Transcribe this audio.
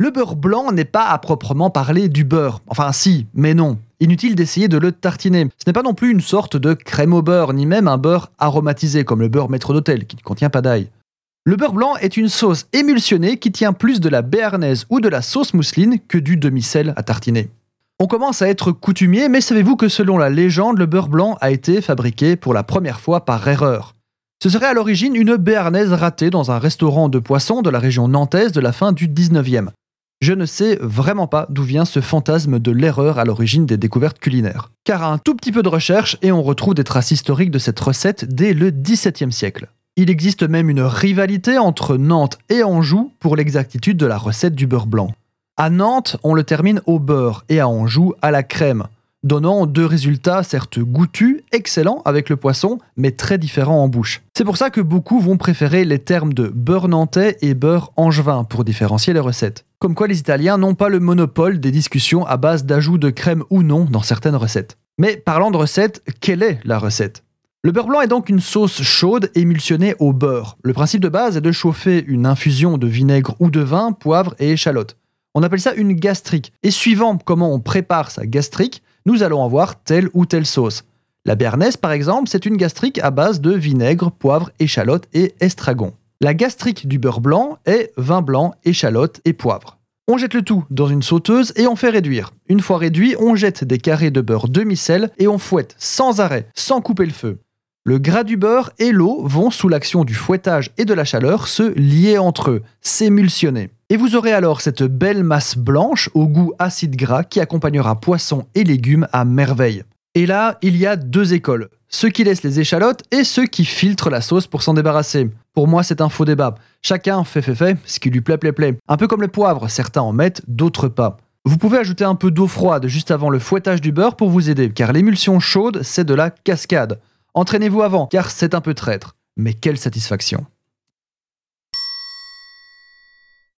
Le beurre blanc n'est pas à proprement parler du beurre. Enfin si, mais non. Inutile d'essayer de le tartiner. Ce n'est pas non plus une sorte de crème au beurre, ni même un beurre aromatisé comme le beurre maître d'hôtel qui ne contient pas d'ail. Le beurre blanc est une sauce émulsionnée qui tient plus de la béarnaise ou de la sauce mousseline que du demi-sel à tartiner. On commence à être coutumier, mais savez-vous que selon la légende, le beurre blanc a été fabriqué pour la première fois par erreur? Ce serait à l'origine une béarnaise ratée dans un restaurant de poissons de la région nantaise de la fin du 19e. Je ne sais vraiment pas d'où vient ce fantasme de l'erreur à l'origine des découvertes culinaires. Car un tout petit peu de recherche et on retrouve des traces historiques de cette recette dès le XVIIe siècle. Il existe même une rivalité entre Nantes et Anjou pour l'exactitude de la recette du beurre blanc. À Nantes, on le termine au beurre et à Anjou à la crème, donnant deux résultats certes goûtus, excellents avec le poisson, mais très différents en bouche. C'est pour ça que beaucoup vont préférer les termes de beurre nantais et beurre angevin pour différencier les recettes. Comme quoi les Italiens n'ont pas le monopole des discussions à base d'ajout de crème ou non dans certaines recettes. Mais parlant de recettes, quelle est la recette? Le beurre blanc est donc une sauce chaude émulsionnée au beurre. Le principe de base est de chauffer une infusion de vinaigre ou de vin, poivre et échalote. On appelle ça une gastrique. Et suivant comment on prépare sa gastrique, nous allons avoir telle ou telle sauce. La béarnaise, par exemple, c'est une gastrique à base de vinaigre, poivre, échalote et estragon. La gastrique du beurre blanc est vin blanc, échalote et poivre. On jette le tout dans une sauteuse et on fait réduire. Une fois réduit, on jette des carrés de beurre demi-sel et on fouette sans arrêt, sans couper le feu. Le gras du beurre et l'eau vont, sous l'action du fouettage et de la chaleur, se lier entre eux, s'émulsionner. Et vous aurez alors cette belle masse blanche au goût acide gras qui accompagnera poisson et légumes à merveille. Et là, il y a deux écoles. Ceux qui laissent les échalotes et ceux qui filtrent la sauce pour s'en débarrasser. Pour moi, c'est un faux débat. Chacun fait fait fait ce qui lui plaît plaît plaît. Un peu comme le poivre, certains en mettent, d'autres pas. Vous pouvez ajouter un peu d'eau froide juste avant le fouettage du beurre pour vous aider, car l'émulsion chaude, c'est de la cascade. Entraînez-vous avant, car c'est un peu traître. Mais quelle satisfaction